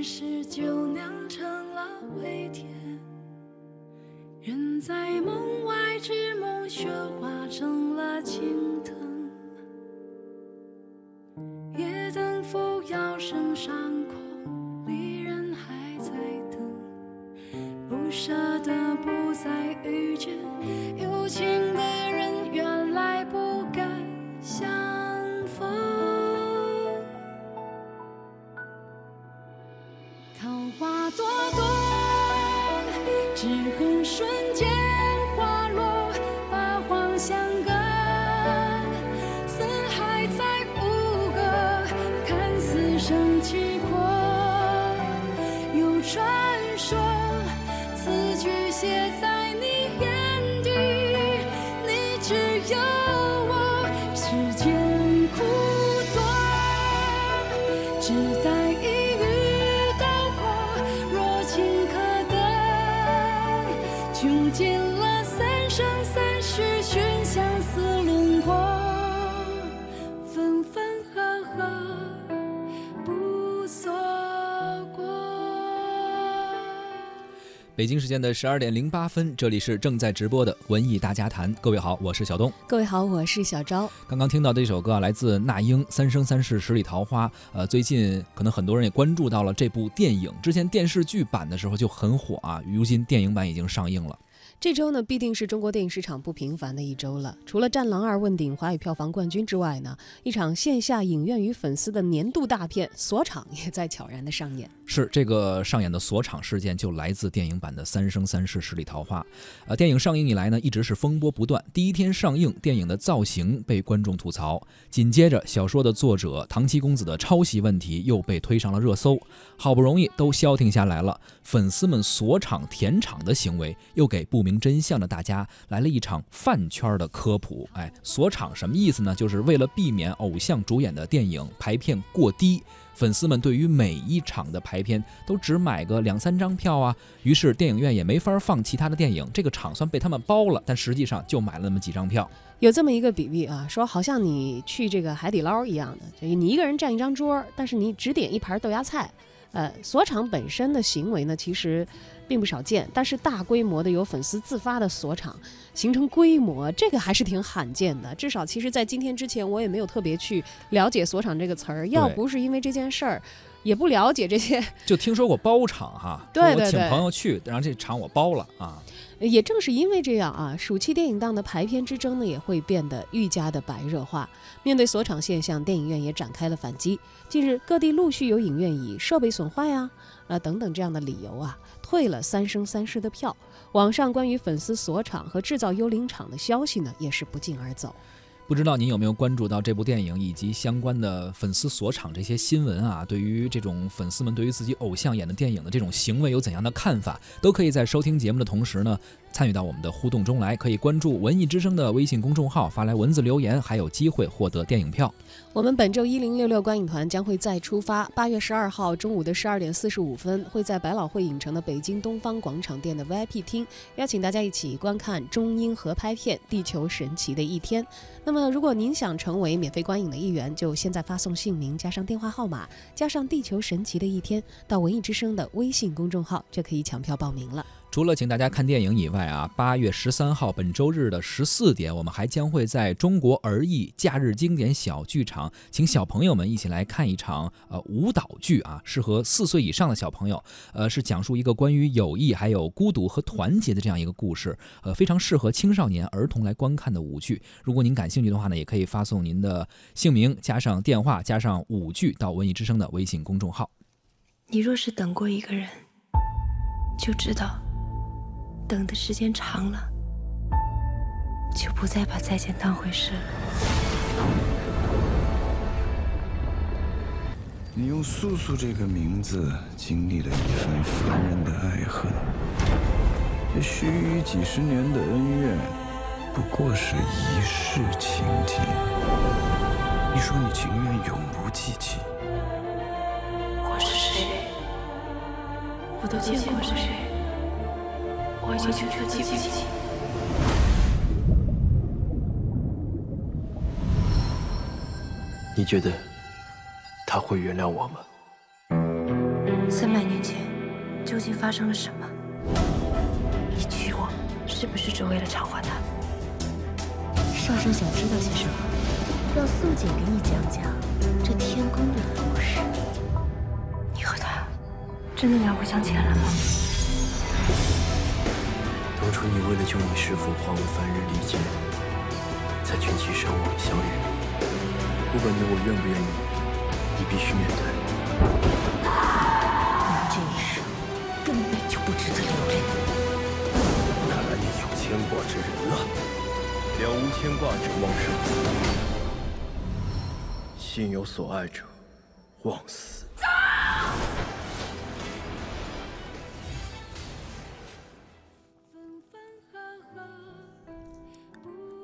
前世就酿成了回甜。人在梦外之梦，雪化成了青藤。说，此句写在北京时间的十二点零八分，这里是正在直播的文艺大家谈。各位好，我是小东。各位好，我是小昭。刚刚听到的这首歌啊，来自那英《三生三世十里桃花》。呃，最近可能很多人也关注到了这部电影，之前电视剧版的时候就很火啊，如今电影版已经上映了。这周呢，必定是中国电影市场不平凡的一周了。除了《战狼二》问鼎华语票房冠军之外呢，一场线下影院与粉丝的年度大片《锁场》也在悄然的上演。是这个上演的锁场事件，就来自电影版的《三生三世十里桃花》。呃，电影上映以来呢，一直是风波不断。第一天上映，电影的造型被观众吐槽；紧接着，小说的作者唐七公子的抄袭问题又被推上了热搜。好不容易都消停下来了，粉丝们锁场填场的行为，又给不明真相的大家来了一场饭圈的科普。哎，锁场什么意思呢？就是为了避免偶像主演的电影排片过低。粉丝们对于每一场的排片都只买个两三张票啊，于是电影院也没法放其他的电影，这个场算被他们包了，但实际上就买了那么几张票。有这么一个比喻啊，说好像你去这个海底捞一样的，就你一个人占一张桌，但是你只点一盘豆芽菜。呃，锁场本身的行为呢，其实并不少见，但是大规模的有粉丝自发的锁场，形成规模，这个还是挺罕见的。至少，其实，在今天之前，我也没有特别去了解“锁场”这个词儿。要不是因为这件事儿，也不了解这些。就听说过包场哈，对对对我请朋友去，然后这场我包了啊。也正是因为这样啊，暑期电影档的排片之争呢，也会变得愈加的白热化。面对锁场现象，电影院也展开了反击。近日，各地陆续有影院以设备损坏啊、啊等等这样的理由啊，退了《三生三世》的票。网上关于粉丝锁场和制造幽灵场的消息呢，也是不胫而走。不知道您有没有关注到这部电影以及相关的粉丝锁场这些新闻啊？对于这种粉丝们对于自己偶像演的电影的这种行为有怎样的看法？都可以在收听节目的同时呢，参与到我们的互动中来。可以关注文艺之声的微信公众号，发来文字留言，还有机会获得电影票。我们本周一零六六观影团将会再出发。八月十二号中午的十二点四十五分，会在百老汇影城的北京东方广场店的 VIP 厅，邀请大家一起观看中英合拍片《地球神奇的一天》。那么，如果您想成为免费观影的一员，就现在发送姓名加上电话号码加上“地球神奇的一天”到文艺之声的微信公众号，就可以抢票报名了。除了请大家看电影以外啊，八月十三号本周日的十四点，我们还将会在中国儿艺假日经典小剧场，请小朋友们一起来看一场呃舞蹈剧啊，适合四岁以上的小朋友。呃，是讲述一个关于友谊、还有孤独和团结的这样一个故事，呃，非常适合青少年儿童来观看的舞剧。如果您感兴趣的话呢，也可以发送您的姓名加上电话加上舞剧到文艺之声的微信公众号。你若是等过一个人，就知道，等的时间长了，就不再把再见当回事了。你用素素这个名字经历了一番凡人的爱恨，这须臾几十年的恩怨，不过是一世情景。你说你情愿永不记起，我是谁？我都见过谁？我已经全都记不起。你觉得他会原谅我吗？三百年前究竟发生了什么？你娶我是不是只为了偿还他？少山想知道些什么？让素锦给你讲讲这天宫的故事。你和他真的两不相欠了吗？当初你为了救你师父，化为凡人历劫，才群起伤亡相遇。不管你我愿不愿意，你必须面对。你这一生根本就不值得留恋。看来你有牵挂之人了。了无牵挂者忘生死，心有所爱者忘死。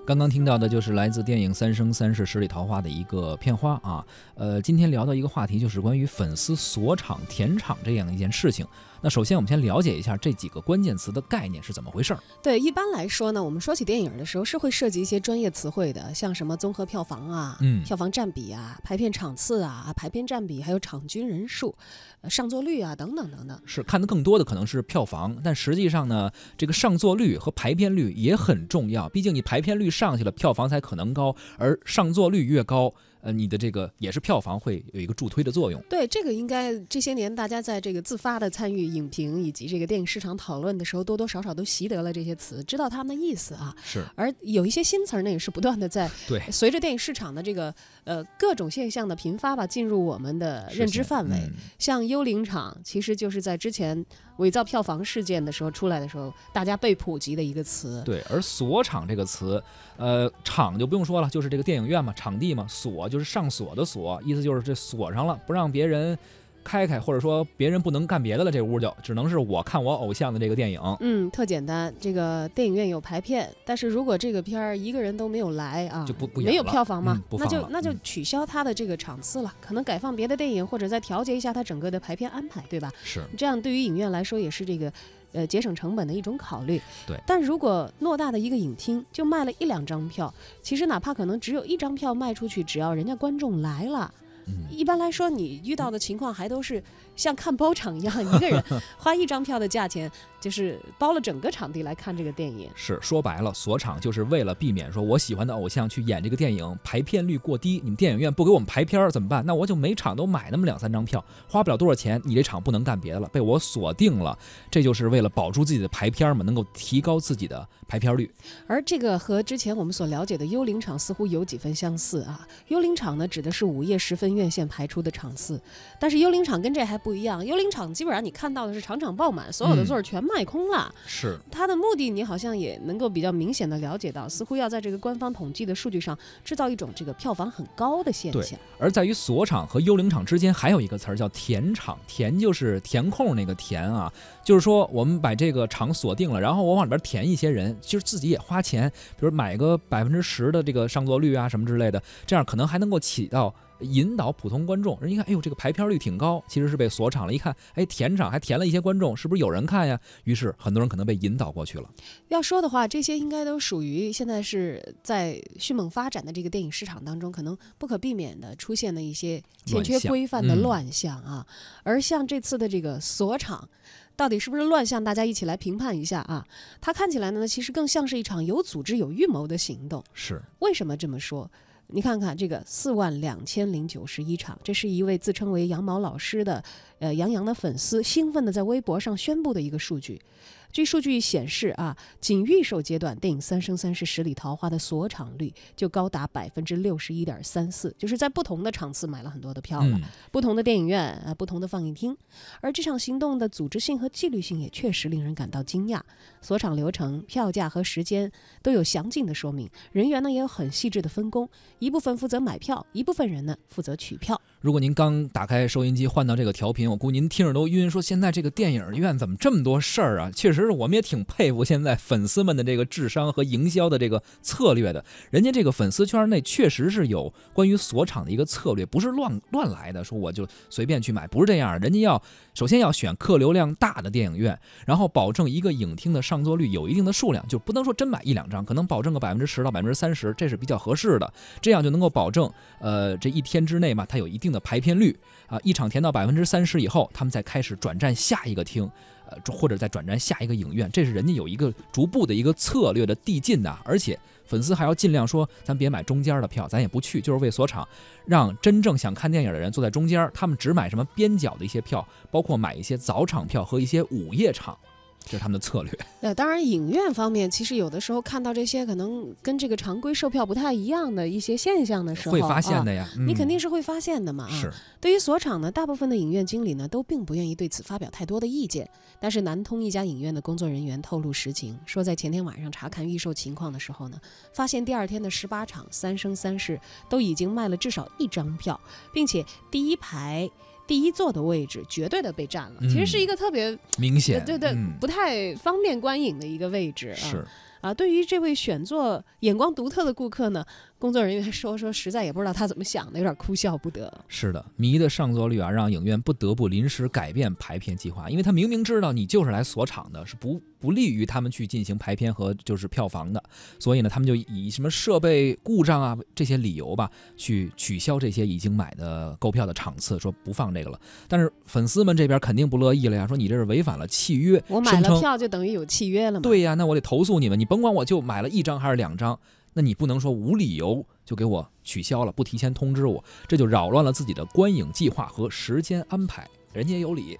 刚刚听到的就是来自电影《三生三世十里桃花》的一个片花啊。呃，今天聊到一个话题，就是关于粉丝锁场、填场这样一件事情。那首先，我们先了解一下这几个关键词的概念是怎么回事儿。对，一般来说呢，我们说起电影的时候是会涉及一些专业词汇的，像什么综合票房啊、嗯票房占比啊、排片场次啊、排片占比，还有场均人数、呃上座率啊等等等等。是看的更多的可能是票房，但实际上呢，这个上座率和排片率也很重要。毕竟你排片率上去了，票房才可能高，而上座率越高，呃，你的这个也是票房会有一个助推的作用。对，这个应该这些年大家在这个自发的参与影评以及这个电影市场讨论的时候，多多少少都习得了这些词，知道它们的意思啊。是而有一些新词儿呢，也是不断的在对随着电影市场的这个呃各种现象的频发吧，进入我们的认知范围。嗯像幽灵场，其实就是在之前伪造票房事件的时候出来的时候，大家被普及的一个词。对，而锁场这个词，呃，场就不用说了，就是这个电影院嘛，场地嘛，锁就是上锁的锁，意思就是这锁上了，不让别人开开，或者说别人不能干别的了，这屋就只能是我看我偶像的这个电影。嗯，特简单。这个电影院有排片，但是如果这个片儿一个人都没有来啊，就不不演没有票房嘛，那就那就取消它的这个场次了，可能改放别的电影，或者再调节一下它整个的排片安排，对吧？是，这样对于影院来说也是这个。呃，节省成本的一种考虑。对但如果偌大的一个影厅就卖了一两张票，其实哪怕可能只有一张票卖出去，只要人家观众来了，嗯，一般来说，你遇到的情况还都是像看包场一样，一个人花一张票的价钱，就是包了整个场地来看这个电影。是说白了，锁场就是为了避免说我喜欢的偶像去演这个电影排片率过低，你们电影院不给我们排片儿怎么办？那我就每场都买那么两三张票，花不了多少钱，你这场不能干别的了，被我锁定了，这就是为了保住自己的排片嘛，能够提高自己的排片率。而这个和之前我们所了解的幽灵场似乎有几分相似啊。幽灵场呢，指的是午夜时分院线排出的场次，但是幽灵场跟这还不一样。幽灵场基本上你看到的是场场爆满，所有的嗯座儿全卖空了。是，它的目的你好像也能够比较明显的了解到，似乎要在这个官方统计的数据上制造一种这个票房很高的现象。而在于锁场和幽灵场之间还有一个词儿叫填场，填就是填空那个填啊，就是说我们把这个场锁定了，然后我往里边填一些人，就是自己也花钱，比如买个百分之十的这个上座率啊什么之类的，这样可能还能够起到。引导普通观众，人一看，哎呦，这个排片率挺高，其实是被锁场了。一看，哎，填场还填了一些观众，是不是有人看呀？于是很多人可能被引导过去了。要说的话，这些应该都属于现在是在迅猛发展的这个电影市场当中，可能不可避免的出现的一些欠缺规范的嗯乱象啊。而像这次的这个锁场，到底是不是乱象？大家一起来评判一下啊。它看起来呢，其实更像是一场有组织、有预谋的行动。是，为什么这么说？你看看这个四万两千零九十一场，这是一位自称为羊毛老师的呃杨洋的粉丝兴奋的在微博上宣布的一个数据。据数据显示啊，仅预售阶段电影《三生三世十里桃花》的锁场率就高达百分之六十一点三四，就是在不同的场次买了很多的票了。嗯，不同的电影院啊，不同的放映厅，而这场行动的组织性和纪律性也确实令人感到惊讶。锁场流程、票价和时间都有详尽的说明，人员呢也有很细致的分工，一部分负责买票，一部分人呢负责取票。如果您刚打开收音机换到这个调频，我估您听着都晕。说现在这个电影院怎么这么多事儿啊？确实是我们也挺佩服现在粉丝们的这个智商和营销的这个策略的。人家这个粉丝圈内确实是有关于锁场的一个策略，不是乱乱来的，说我就随便去买，不是这样。人家要首先要选客流量大的电影院，然后保证一个影厅的上座率有一定的数量，就不能说真买一两张，可能保证个百分之十到百分之三十，这是比较合适的，这样就能够保证呃这一天之内嘛，它有一定的。的排片率啊，一场填到百分之三十以后，他们再开始转战下一个厅，呃，或者再转战下一个影院，这是人家有一个逐步的一个策略的递进的，而且粉丝还要尽量说，咱别买中间的票，咱也不去，就是为锁场，让真正想看电影的人坐在中间，他们只买什么边角的一些票，包括买一些早场票和一些午夜场。这是他们的策略。呃，当然，影院方面其实有的时候看到这些可能跟这个常规售票不太一样的一些现象的时候，会发现的呀。你肯定是会发现的嘛。是。对于锁场呢，大部分的影院经理呢都并不愿意对此发表太多的意见。但是南通一家影院的工作人员透露实情，说在前天晚上查看预售情况的时候呢，发现第二天的十八场《三生三世》都已经卖了至少一张票，并且第一排。第一座的位置绝对的被占了，其实是一个特别明显，对对，不太方便观影的一个位置。是啊，对于这位选座眼光独特的顾客呢。工作人员说说，实在也不知道他怎么想的，有点哭笑不得。是的，迷的上座率啊，让影院不得不临时改变排片计划，因为他明明知道你就是来锁场的，是不不利于他们去进行排片和就是票房的，所以呢，他们就以什么设备故障啊这些理由吧，去取消这些已经买的购票的场次，说不放这个了。但是粉丝们这边肯定不乐意了呀，说你这是违反了契约，我买了票就等于有契约了吗？对呀，那我得投诉你们，你甭管我就买了一张还是两张。那你不能说无理由就给我取消了，不提前通知我，这就扰乱了自己的观影计划和时间安排。人家也有理。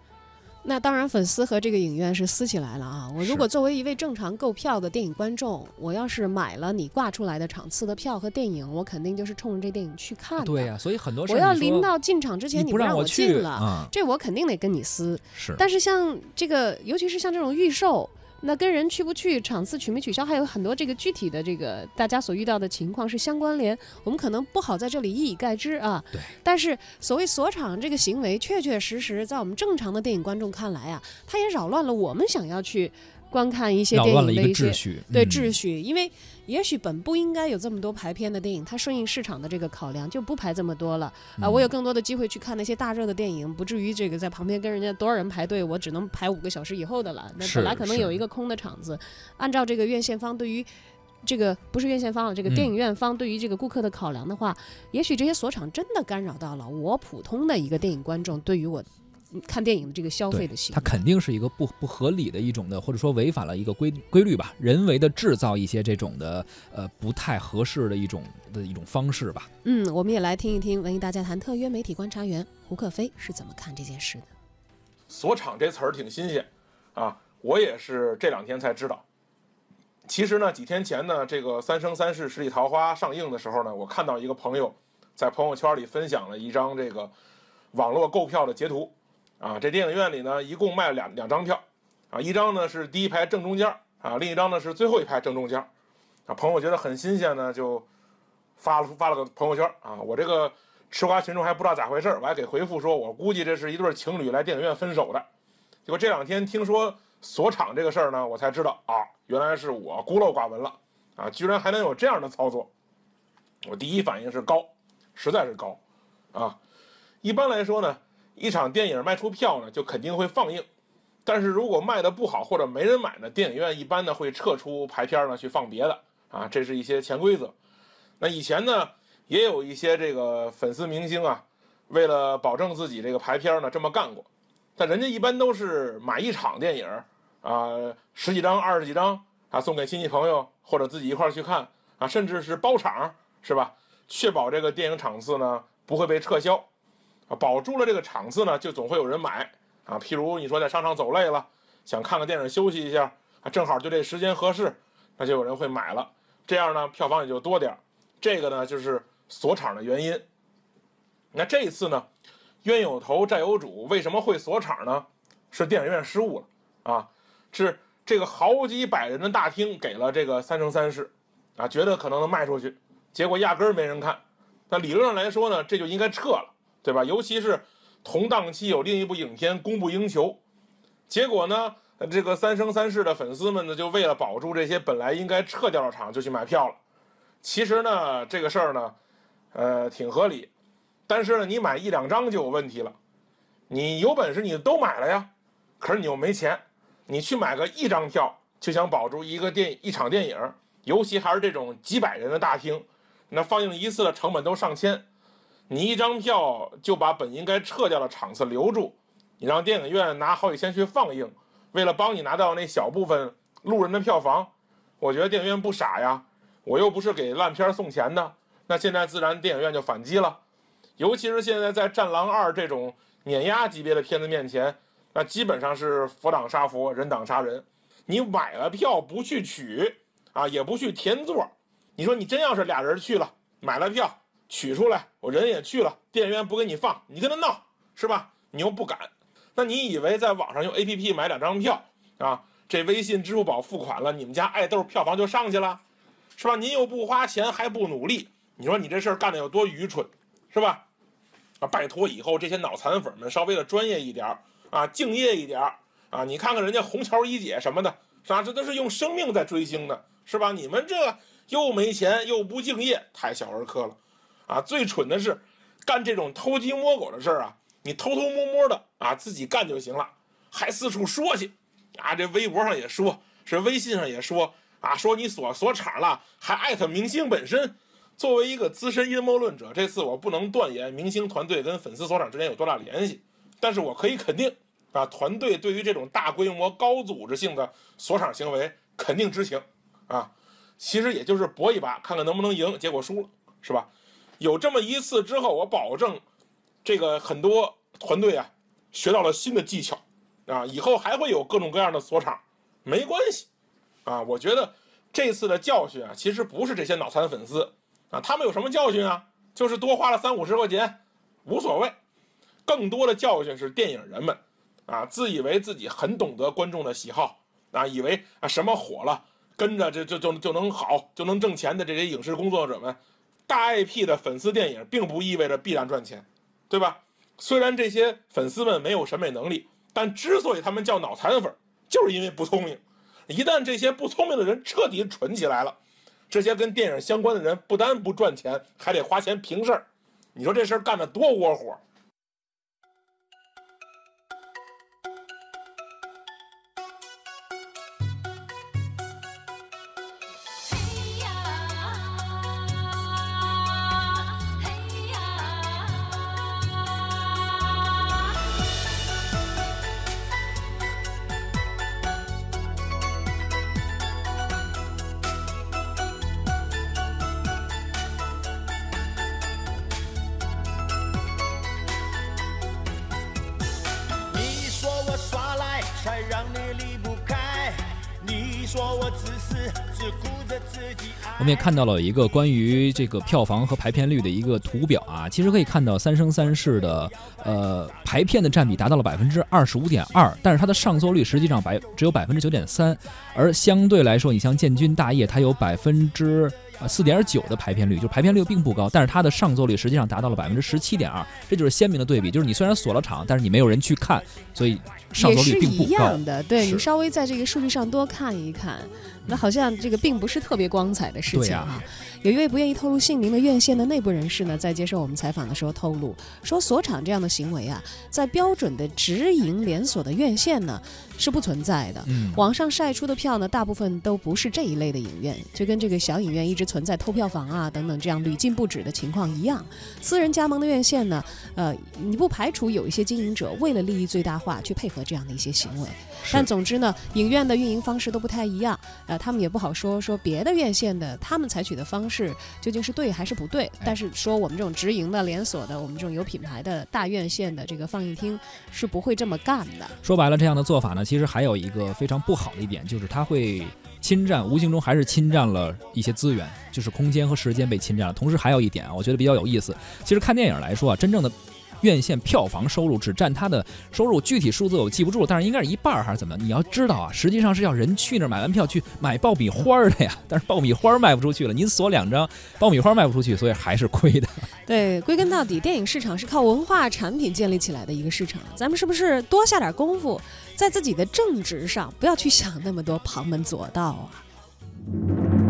那当然，粉丝和这个影院是撕起来了啊！我如果作为一位正常购票的电影观众，我要是买了你挂出来的场次的票和电影，我肯定就是冲着这电影去看的。对呀，所以很多我要临到进场之前你不让我进了，这我肯定得跟你撕。是。但是像这个，尤其是像这种预售。那跟人去不去，场次取没取消，还有很多这个具体的这个大家所遇到的情况是相关联，我们可能不好在这里一以概之啊。对。但是所谓锁场这个行为，确确实实在我们正常的电影观众看来啊，它也扰乱了我们想要去。观看一些电影的一些对秩序，因为也许本不应该有这么多排片的电影，它顺应市场的这个考量就不排这么多了啊。我有更多的机会去看那些大热的电影，不至于这个在旁边跟人家多少人排队，我只能排五个小时以后的了。那本来可能有一个空的场子，按照这个院线方对于这个不是院线方了，这个电影院方对于这个顾客的考量的话，也许这些锁场真的干扰到了我普通的一个电影观众对于我。看电影的这个消费的行为，它肯定是一个不不合理的一种的，或者说违反了一个规规律吧，人为的制造一些这种的呃不太合适的一种的一种方式吧。嗯，我们也来听一听文艺大家谈特约媒体观察员胡克飞是怎么看这件事的。锁场这词儿挺新鲜啊，我也是这两天才知道。其实呢，几天前呢，这个《三生三世十里桃花》上映的时候呢，我看到一个朋友在朋友圈里分享了一张这个网络购票的截图。啊，这电影院里呢，一共卖了两两张票，啊，一张呢是第一排正中间啊，另一张呢是最后一排正中间啊，朋友觉得很新鲜呢，就发了发了个朋友圈啊，我这个吃瓜群众还不知道咋回事我还给回复说，我估计这是一对情侣来电影院分手的，结果这两天听说锁场这个事儿呢，我才知道啊，原来是我孤陋寡闻了啊，居然还能有这样的操作，我第一反应是高，实在是高，啊，一般来说呢。一场电影卖出票呢，就肯定会放映，但是如果卖的不好或者没人买呢，电影院一般呢会撤出排片呢去放别的啊，这是一些潜规则。那以前呢也有一些这个粉丝明星啊，为了保证自己这个排片呢这么干过，但人家一般都是买一场电影啊，十几张、二十几张啊，送给亲戚朋友或者自己一块去看啊，甚至是包场是吧？确保这个电影场次呢不会被撤销。啊，保住了这个场次呢，就总会有人买啊。譬如你说在商场走累了，想看个电影休息一下啊，正好就这时间合适，那就有人会买了。这样呢，票房也就多点。这个呢，就是锁场的原因。那这一次呢，冤有头债有主，为什么会锁场呢？是电影院失误了啊，是这个好几百人的大厅给了这个三生三世啊，觉得可能能卖出去，结果压根儿没人看。那理论上来说呢，这就应该撤了。对吧？尤其是同档期有另一部影片供不应求，结果呢，这个《三生三世》的粉丝们呢，就为了保住这些本来应该撤掉的场，就去买票了。其实呢，这个事儿呢，呃，挺合理。但是呢，你买一两张就有问题了。你有本事你都买了呀，可是你又没钱，你去买个一张票就想保住一个电一场电影，尤其还是这种几百人的大厅，那放映一次的成本都上千。你一张票就把本应该撤掉的场次留住，你让电影院拿好几千去放映，为了帮你拿到那小部分路人的票房，我觉得电影院不傻呀。我又不是给烂片送钱的，那现在自然电影院就反击了。尤其是现在在《战狼二》这种碾压级别的片子面前，那基本上是佛挡杀佛，人挡杀人。你买了票不去取啊，也不去填座，你说你真要是俩人去了，买了票取出来，我人也去了，电影院不给你放，你跟他闹是吧？你又不敢，那你以为在网上用 APP 买两张票啊，这微信、支付宝付款了，你们家爱豆票房就上去了？是吧？您又不花钱还不努力，你说你这事儿干的有多愚蠢，是吧？啊，拜托以后这些脑残粉们稍微的专业一点啊，敬业一点啊！你看看人家虹桥一姐什么的，是吧？这都是用生命在追星的，是吧？你们这又没钱又不敬业，太小儿科了，啊！最蠢的是干这种偷鸡摸狗的事儿啊，你偷偷摸摸的啊自己干就行了，还四处说去，啊，这微博上也说，是微信上也说。啊，说你锁锁场了，还艾特明星本身。作为一个资深阴谋论者，这次我不能断言明星团队跟粉丝锁场之间有多大联系，但是我可以肯定，啊，团队对于这种大规模、高组织性的锁场行为肯定知情。啊，其实也就是搏一把，看看能不能赢，结果输了，是吧？有这么一次之后，我保证，这个很多团队啊，学到了新的技巧，啊，以后还会有各种各样的锁场，没关系。啊，我觉得这次的教训啊，其实不是这些脑残粉丝啊，他们有什么教训啊？就是多花了三五十块钱，无所谓。更多的教训是电影人们啊，自以为自己很懂得观众的喜好啊，以为啊什么火了，跟着就就就就能好，就能挣钱的这些影视工作者们，大 IP 的粉丝电影并不意味着必然赚钱，对吧？虽然这些粉丝们没有审美能力，但之所以他们叫脑残粉，就是因为不聪明。一旦这些不聪明的人彻底蠢起来了，这些跟电影相关的人不单不赚钱，还得花钱平事儿。你说这事儿干的多窝火！我们也看到了一个关于这个票房和排片率的一个图表啊，其实可以看到《三生三世》的呃排片的占比达到了百分之二十五点二，但是它的上座率实际上百只有百分之九点三，而相对来说，你像《建军大业》，它有百分之。四点九的排片率，就是排片率并不高，但是它的上座率实际上达到了百分之十七点二，这就是鲜明的对比。就是你虽然锁了场，但是你没有人去看，所以上座率并不高。也是一样的，对你稍微在这个数据上多看一看，那好像这个并不是特别光彩的事情啊。有一位不愿意透露姓名的院线的内部人士呢，在接受我们采访的时候透露说，锁场这样的行为啊，在标准的直营连锁的院线呢是不存在的。嗯，网上晒出的票呢，大部分都不是这一类的影院，就跟这个小影院一直存在偷票房啊等等这样屡禁不止的情况一样。私人加盟的院线呢，呃，你不排除有一些经营者为了利益最大化去配合这样的一些行为，但总之呢，影院的运营方式都不太一样，呃，他们也不好说说别的院线的他们采取的方式。究竟是对还是不对？但是说我们这种直营的、连锁的，我们这种有品牌的大院线的这个放映厅是不会这么干的。说白了，这样的做法呢，其实还有一个非常不好的一点，就是它会侵占，无形中还是侵占了一些资源，就是空间和时间被侵占了。同时还有一点啊，我觉得比较有意思。其实看电影来说啊，真正的。院线票房收入只占它的收入具体数字我记不住，但是应该是一半还是怎么？你要知道啊，实际上是要人去那儿买完票去买爆米花的呀。但是爆米花卖不出去了，您锁两张，爆米花卖不出去，所以还是亏的。对，归根到底，电影市场是靠文化产品建立起来的一个市场，咱们是不是多下点功夫在自己的正直上，不要去想那么多旁门左道啊？